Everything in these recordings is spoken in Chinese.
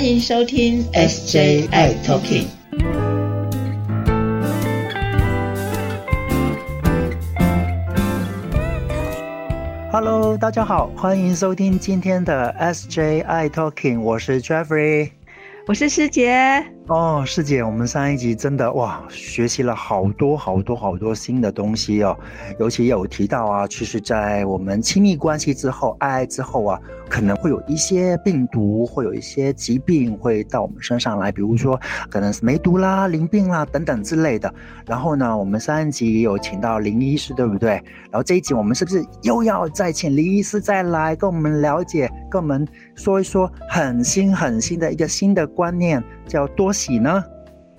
欢迎收听 SJI Talking。Hello，大家好，欢迎收听今天的 SJI Talking，我是 Jeffrey，我是师姐。哦，师姐，我们上一集真的哇，学习了好多好多好多新的东西哦。尤其有提到啊，其实，在我们亲密关系之后，爱爱之后啊，可能会有一些病毒，会有一些疾病会到我们身上来，比如说可能是梅毒啦、淋病啦等等之类的。然后呢，我们上一集有请到林医师，对不对？然后这一集我们是不是又要再请林医师再来跟我们了解，跟我们说一说很新很新的一个新的观念？叫多喜呢，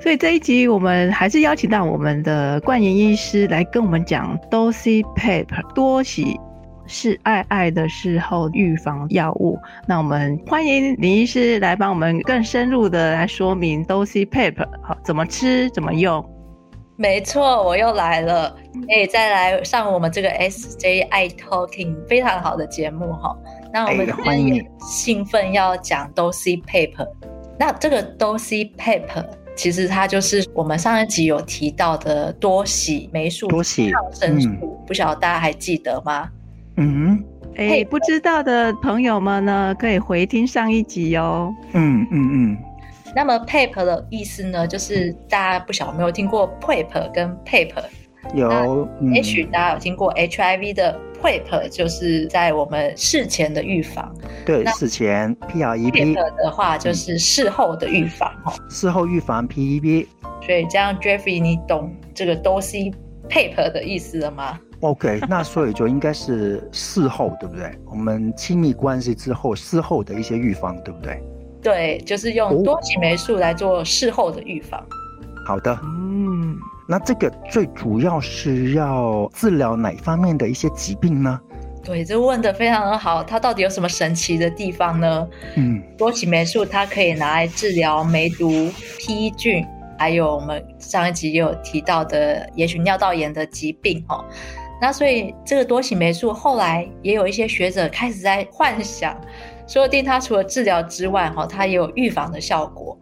所以这一集我们还是邀请到我们的冠言医师来跟我们讲多西 PEP 多喜是爱爱的事后预防药物。那我们欢迎林医师来帮我们更深入的来说明 dosi pep 好怎么吃怎么用。没错，我又来了，可以再来上我们这个 SJI Talking 非常好的节目哈。那我们欢迎兴奋要讲多西 PEP。那这个多西 PEP 其实它就是我们上一集有提到的多喜霉素多喜抗生素，不晓得大家还记得吗？嗯，哎，不知道的朋友们呢，可以回听上一集哦。嗯嗯嗯。那么 PEP 的意思呢，就是大家不晓得有没有听过 PEP 跟 PEP？有，H 大家有听过 HIV 的 PrEP，就是在我们事前的预防。对，事前 PrEP 的话就是事后的预防哈。事后预防 PEP。所以这样，Jeffrey，你懂这个 Dosi PrEP 的意思了吗？OK，那所以就应该是事后，对不对？我们亲密关系之后，事后的一些预防，对不对？对，就是用多喜霉素来做事后的预防。好的，嗯。那这个最主要是要治疗哪方面的一些疾病呢？对，这问的非常的好。它到底有什么神奇的地方呢？嗯，多奇霉素它可以拿来治疗梅毒、披菌，还有我们上一集也有提到的，也许尿道炎的疾病哦。那所以这个多奇霉素后来也有一些学者开始在幻想，说不定它除了治疗之外，哈，它也有预防的效果。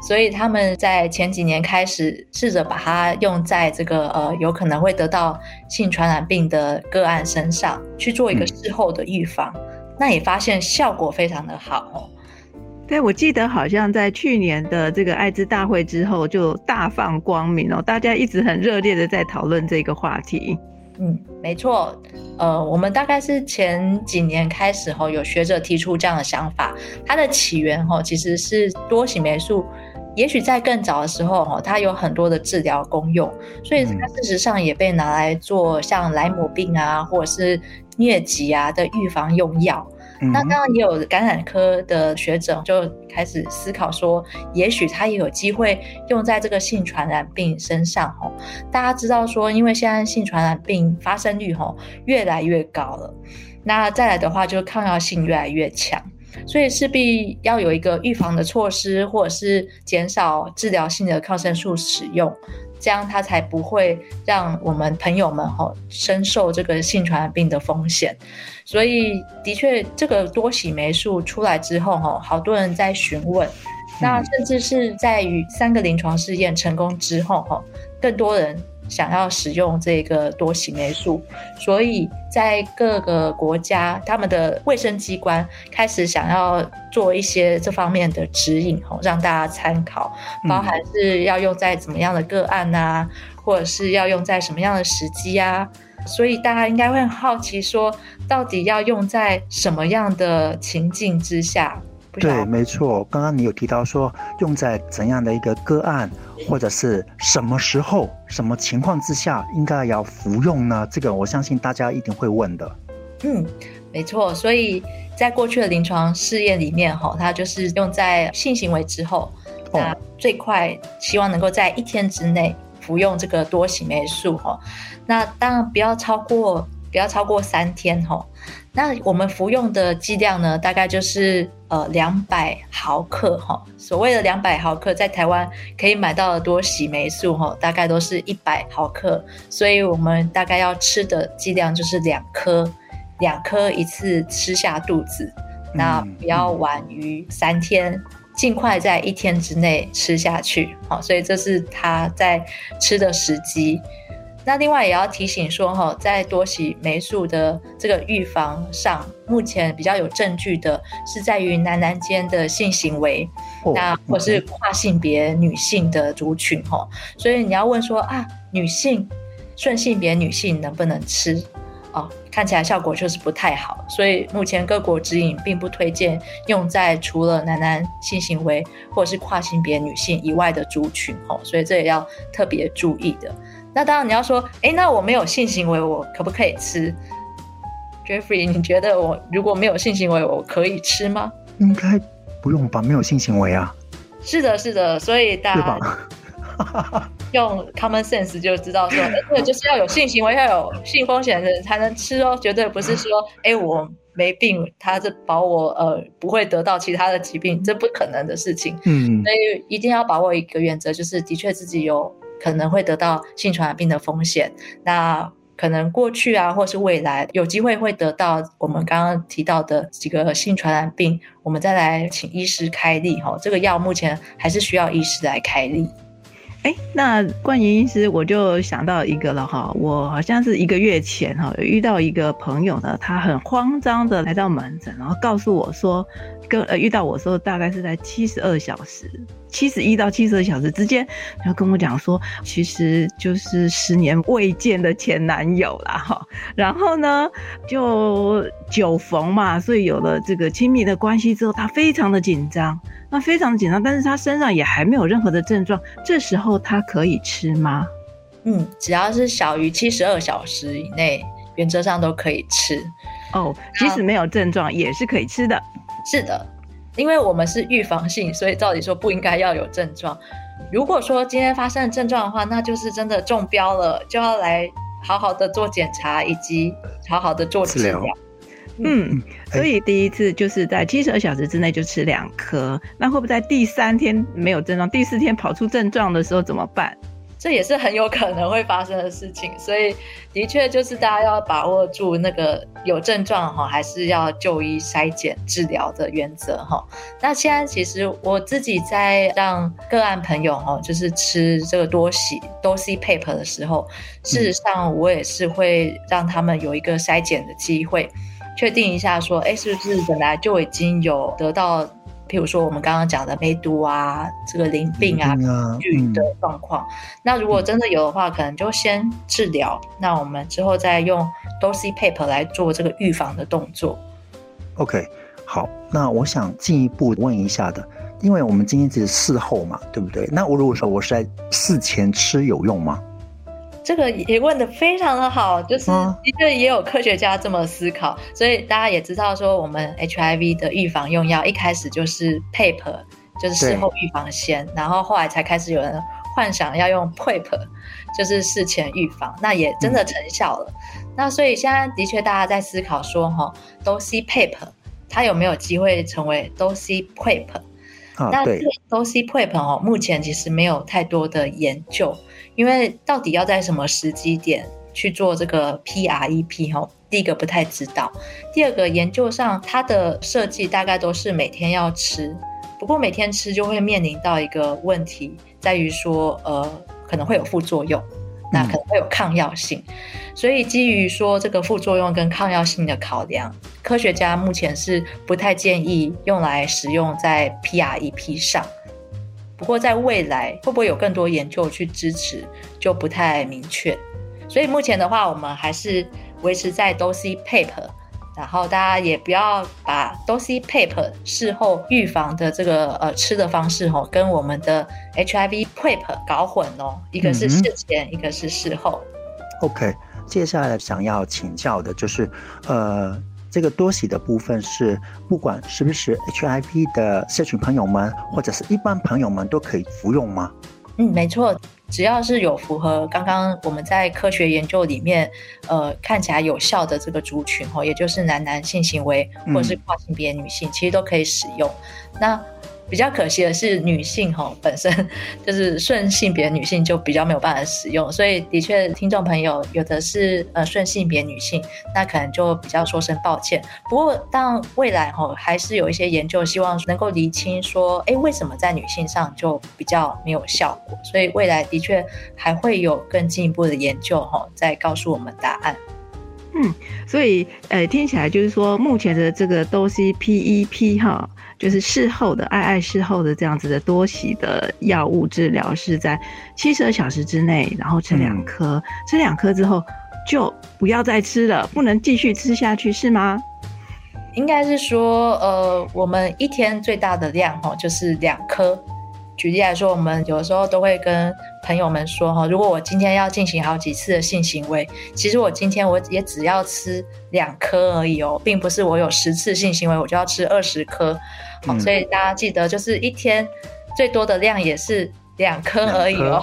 所以他们在前几年开始试着把它用在这个呃有可能会得到性传染病的个案身上去做一个事后的预防，那也发现效果非常的好哦。对，我记得好像在去年的这个艾滋大会之后就大放光明哦，大家一直很热烈的在讨论这个话题。嗯，没错，呃，我们大概是前几年开始吼，有学者提出这样的想法，它的起源哦其实是多喜霉素。也许在更早的时候，哈，它有很多的治疗功用，所以它事实上也被拿来做像莱姆病啊，或者是疟疾啊的预防用药。那当然也有感染科的学者就开始思考说，也许它也有机会用在这个性传染病身上。哈，大家知道说，因为现在性传染病发生率哈越来越高了，那再来的话，就抗药性越来越强。所以势必要有一个预防的措施，或者是减少治疗性的抗生素使用，这样它才不会让我们朋友们哈深受这个性传染病的风险。所以的确，这个多喜霉素出来之后哈，好多人在询问，那甚至是在于三个临床试验成功之后哈，更多人。想要使用这个多喜霉素，所以在各个国家，他们的卫生机关开始想要做一些这方面的指引，吼，让大家参考，包含是要用在怎么样的个案啊，或者是要用在什么样的时机啊，所以大家应该会很好奇，说到底要用在什么样的情境之下。对，没错。刚刚你有提到说用在怎样的一个个案，或者是什么时候、什么情况之下应该要服用呢？这个我相信大家一定会问的。嗯，没错。所以在过去的临床试验里面，哈，它就是用在性行为之后，那最快希望能够在一天之内服用这个多喜霉素，哈。那当然不要超过，不要超过三天，哈。那我们服用的剂量呢，大概就是呃两百毫克哈。所谓的两百毫克，在台湾可以买到的多喜霉素哈，大概都是一百毫克。所以我们大概要吃的剂量就是两颗，两颗一次吃下肚子。那不要晚于三天，尽快在一天之内吃下去。好，所以这是他在吃的时机。那另外也要提醒说，哈，在多喜霉素的这个预防上，目前比较有证据的是在于男男间的性行为，那或是跨性别女性的族群，哈。所以你要问说啊，女性顺性别女性能不能吃？哦，看起来效果就是不太好，所以目前各国指引并不推荐用在除了男男性行为或是跨性别女性以外的族群，哦，所以这也要特别注意的。那当然，你要说，哎，那我没有性行为，我可不可以吃？Jeffrey，你觉得我如果没有性行为，我可以吃吗？应该不用吧，没有性行为啊。是的，是的，所以大家 用 common sense 就知道说，哎，就是要有性行为，要有性风险的人才能吃哦，绝对不是说，哎，我没病，他是保我呃不会得到其他的疾病，这不可能的事情。嗯，所以一定要把握一个原则，就是的确自己有。可能会得到性传染病的风险，那可能过去啊，或是未来有机会会得到我们刚刚提到的几个性传染病，我们再来请医师开立哈。这个药目前还是需要医师来开立。哎，那冠言医师，我就想到一个了哈，我好像是一个月前哈，遇到一个朋友呢，他很慌张的来到门诊，然后告诉我说。跟呃遇到我说大概是在七十二小时，七十一到七十二小时之间，然后跟我讲说，其实就是十年未见的前男友啦哈。然后呢，就酒逢嘛，所以有了这个亲密的关系之后，他非常的紧张，那非常紧张，但是他身上也还没有任何的症状，这时候他可以吃吗？嗯，只要是小于七十二小时以内，原则上都可以吃。哦，即使没有症状也是可以吃的。是的，因为我们是预防性，所以照理说不应该要有症状。如果说今天发生了症状的话，那就是真的中标了，就要来好好的做检查，以及好好的做治疗。嗯，所以第一次就是在七十二小时之内就吃两颗，那会不会在第三天没有症状，第四天跑出症状的时候怎么办？这也是很有可能会发生的事情，所以的确就是大家要把握住那个有症状哈，还是要就医筛检治疗的原则哈。那现在其实我自己在让个案朋友哈，就是吃这个多喜多 C paper 的时候，事实上我也是会让他们有一个筛检的机会，确定一下说，哎，是不是本来就已经有得到。譬如说，我们刚刚讲的梅毒啊，这个淋病啊，菌的状况。那如果真的有的话，可能就先治疗。那我们之后再用 Dosi Paper 来做这个预防的动作。OK，好。那我想进一步问一下的，因为我们今天只是事后嘛，对不对？那我如果说我是在事前吃有用吗？这个也问的非常的好，就是的确也有科学家这么思考，所以大家也知道说，我们 HIV 的预防用药一开始就是 PEP，就是事后预防先，然后后来才开始有人幻想要用 PEP，就是事前预防，那也真的成效了。那所以现在的确大家在思考说，哈，都 C PEP，它有没有机会成为都 C PEP？那都 C PEP 哦，目前其实没有太多的研究。因为到底要在什么时机点去做这个 PREP 哈？第一个不太知道，第二个研究上它的设计大概都是每天要吃，不过每天吃就会面临到一个问题，在于说呃可能会有副作用，那可能会有抗药性，所以基于说这个副作用跟抗药性的考量，科学家目前是不太建议用来使用在 PREP 上。不过，在未来会不会有更多研究去支持，就不太明确。所以目前的话，我们还是维持在 Dosi Paper，然后大家也不要把 Dosi Paper 事后预防的这个呃吃的方式哦，跟我们的 HIV Paper 搞混哦，一个是事前，一个是事后。OK，接下来想要请教的就是，呃。这个多喜的部分是，不管是不是 HIV 的社群朋友们，或者是一般朋友们都可以服用吗？嗯，没错，只要是有符合刚刚我们在科学研究里面，呃，看起来有效的这个族群哦，也就是男男性行为或者是跨性别女性，其实都可以使用。那比较可惜的是，女性哈本身 就是顺性别女性就比较没有办法使用，所以的确听众朋友有的是呃顺性别女性，那可能就比较说声抱歉。不过当未来哈还是有一些研究希望能够厘清说，哎为什么在女性上就比较没有效果？所以未来的确还会有更进一步的研究哈，再告诉我们答案。嗯，所以呃听起来就是说目前的这个都是 PEP 哈。就是事后的爱爱事后的这样子的多喜的药物治疗，是在七十二小时之内，然后吃两颗，吃两颗之后就不要再吃了，不能继续吃下去，是吗？应该是说，呃，我们一天最大的量哈就是两颗。举例来说，我们有时候都会跟朋友们说哈，如果我今天要进行好几次的性行为，其实我今天我也只要吃两颗而已哦，并不是我有十次性行为我就要吃二十颗。好，所以大家记得，就是一天最多的量也是两颗而已哦。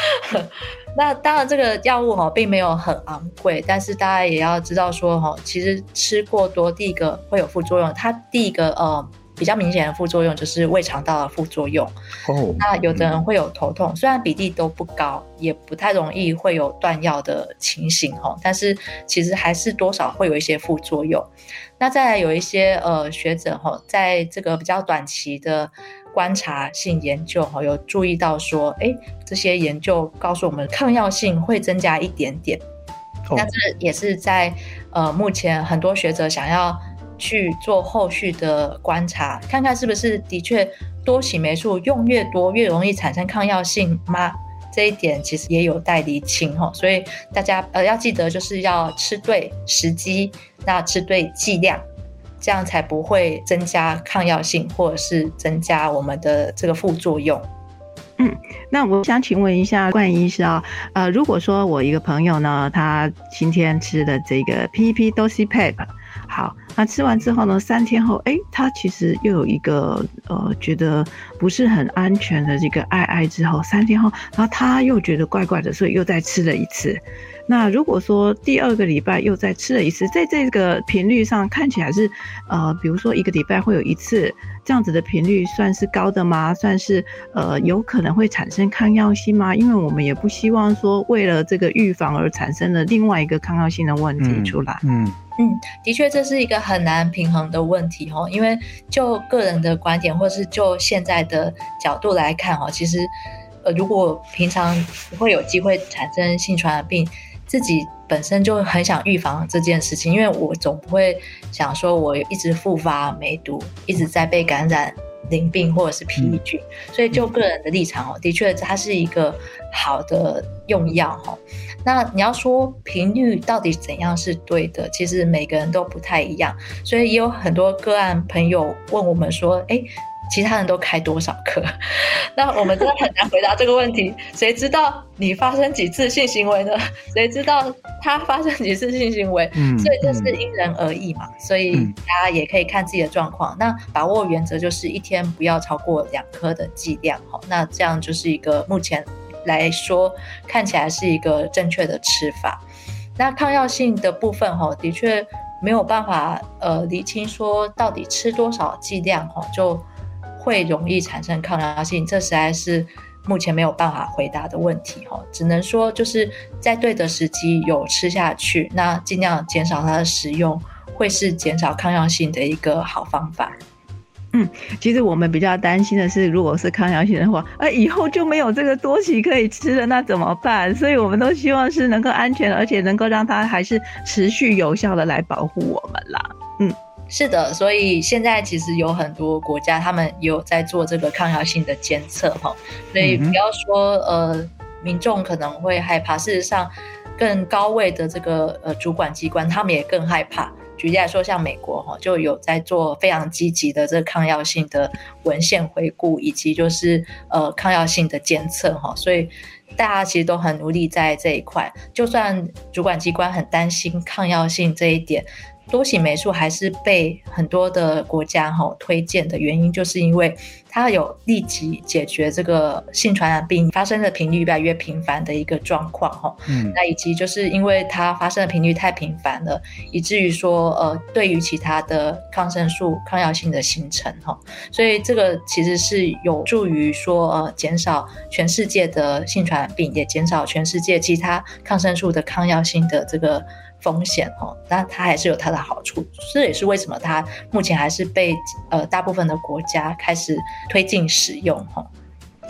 那当然，这个药物哈并没有很昂贵，但是大家也要知道说哈，其实吃过多，第一个会有副作用。它第一个呃。比较明显的副作用就是胃肠道的副作用。哦，那有的人会有头痛，虽然比例都不高，也不太容易会有断药的情形哈，但是其实还是多少会有一些副作用。那再来有一些呃学者哈，在这个比较短期的观察性研究哈，有注意到说，哎，这些研究告诉我们抗药性会增加一点点。那这也是在呃目前很多学者想要。去做后续的观察，看看是不是的确多洗霉素用越多越容易产生抗药性吗？这一点其实也有待厘清哈。所以大家呃要记得就是要吃对时机，那吃对剂量，这样才不会增加抗药性或者是增加我们的这个副作用。嗯，那我想请问一下冠医师啊，呃，如果说我一个朋友呢，他今天吃的这个 PEP 都是 PEP。好，那吃完之后呢？三天后，哎，他其实又有一个呃，觉得不是很安全的这个爱爱之后，三天后，然后他又觉得怪怪的，所以又再吃了一次。那如果说第二个礼拜又再吃了一次，在这个频率上看起来是，呃，比如说一个礼拜会有一次这样子的频率，算是高的吗？算是呃有可能会产生抗药性吗？因为我们也不希望说为了这个预防而产生了另外一个抗药性的问题出来。嗯嗯，嗯的确这是一个很难平衡的问题哦。因为就个人的观点，或是就现在的角度来看哦，其实呃如果平常不会有机会产生性传染病。自己本身就很想预防这件事情，因为我总不会想说我一直复发梅毒，一直在被感染淋病或者是皮菌，所以就个人的立场哦，的确它是一个好的用药哈。那你要说频率到底怎样是对的，其实每个人都不太一样，所以也有很多个案朋友问我们说，哎。其他人都开多少颗？那我们真的很难回答这个问题。谁知道你发生几次性行为呢？谁知道他发生几次性行为？嗯，所以这是因人而异嘛。所以大家也可以看自己的状况。那把握原则就是一天不要超过两颗的剂量。哈，那这样就是一个目前来说看起来是一个正确的吃法。那抗药性的部分，哈，的确没有办法呃理清说到底吃多少剂量，哈，就。会容易产生抗药性，这实在是目前没有办法回答的问题哈。只能说就是在对的时机有吃下去，那尽量减少它的使用，会是减少抗药性的一个好方法。嗯，其实我们比较担心的是，如果是抗药性的话，而以后就没有这个多喜可以吃了，那怎么办？所以我们都希望是能够安全，而且能够让它还是持续有效的来保护我们啦。嗯。是的，所以现在其实有很多国家，他们有在做这个抗药性的监测哈，所以不要说呃，民众可能会害怕，事实上更高位的这个呃主管机关，他们也更害怕。举例来说，像美国哈，就有在做非常积极的这个抗药性的文献回顾，以及就是呃抗药性的监测哈，所以。大家其实都很努力在这一块，就算主管机关很担心抗药性这一点，多喜霉素还是被很多的国家哈推荐的原因，就是因为它有立即解决这个性传染病发生的频率越来越频繁的一个状况哈。嗯，那以及就是因为它发生的频率太频繁了，以至于说呃，对于其他的抗生素抗药性的形成哈，所以这个其实是有助于说呃减少全世界的性传染病，也减少全世界其他抗生素的抗药性的这个。风险哦，但它还是有它的好处，这也是为什么它目前还是被呃大部分的国家开始推进使用哈。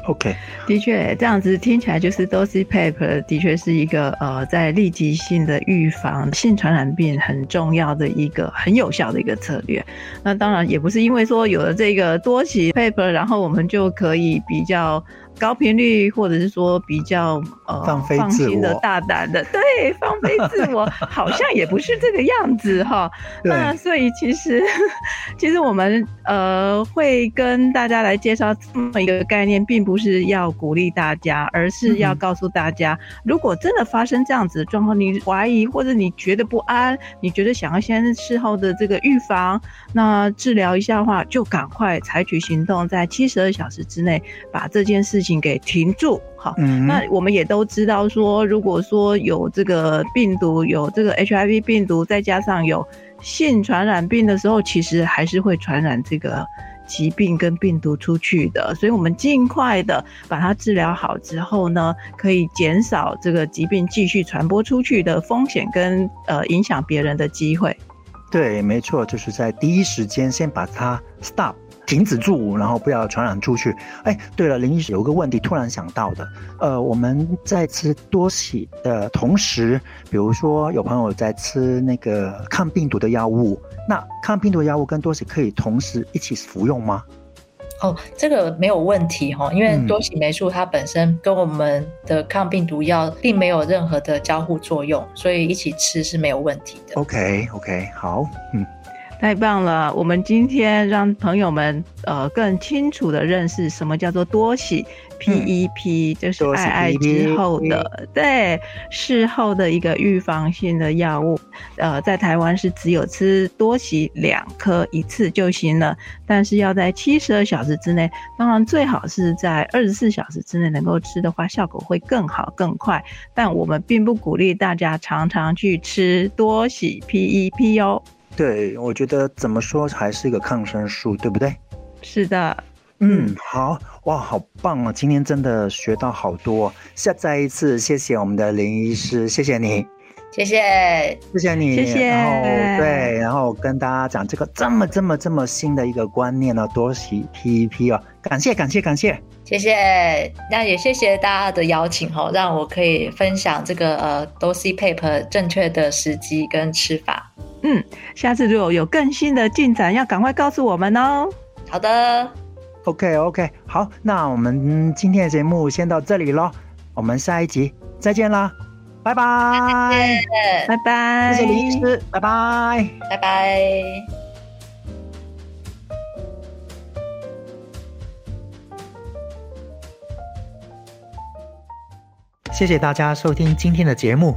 OK，的确，这样子听起来就是 Dosi Paper 的确是一个呃在立即性的预防性传染病很重要的一个很有效的一个策略。那当然也不是因为说有了这个多喜 Paper，然后我们就可以比较。高频率，或者是说比较呃放心的大胆的，对，放飞自我，好像也不是这个样子哈。那所以其实，其实我们呃会跟大家来介绍这么一个概念，并不是要鼓励大家，而是要告诉大家，如果真的发生这样子的状况，你怀疑或者你觉得不安，你觉得想要先事后的这个预防，那治疗一下的话，就赶快采取行动，在七十二小时之内把这件事。情给停住，好，那我们也都知道说，如果说有这个病毒，有这个 HIV 病毒，再加上有性传染病的时候，其实还是会传染这个疾病跟病毒出去的。所以，我们尽快的把它治疗好之后呢，可以减少这个疾病继续传播出去的风险跟呃影响别人的机会。对，没错，就是在第一时间先把它 stop。停止住，然后不要传染出去。哎，对了，林医师有个问题突然想到的，呃，我们在吃多喜的同时，比如说有朋友在吃那个抗病毒的药物，那抗病毒药物跟多喜可以同时一起服用吗？哦，这个没有问题哈，因为多喜霉素它本身跟我们的抗病毒药并没有任何的交互作用，所以一起吃是没有问题的。OK，OK，好，嗯。太棒了！我们今天让朋友们呃更清楚的认识什么叫做多喜 PEP，就是爱爱之后的对事后的一个预防性的药物。呃，在台湾是只有吃多喜两颗一次就行了，但是要在七十二小时之内，当然最好是在二十四小时之内能够吃的话，效果会更好更快。但我们并不鼓励大家常常去吃多喜 PEP 哦。对，我觉得怎么说还是一个抗生素，对不对？是的，嗯，好哇，好棒啊！今天真的学到好多，下再一次谢谢我们的林医师，谢谢你，谢谢，谢谢你，谢谢。然后对，然后跟大家讲这个这么这么这么新的一个观念呢，多洗 PEP 啊，感谢感谢感谢，谢谢。那也谢谢大家的邀请哈，让我可以分享这个呃多 C paper 正确的时机跟吃法。嗯，下次如果有更新的进展，要赶快告诉我们哦。好的，OK OK，好，那我们今天的节目先到这里喽，我们下一集再见啦，拜拜，拜拜，谢谢林医师，拜拜，拜拜。谢谢大家收听今天的节目。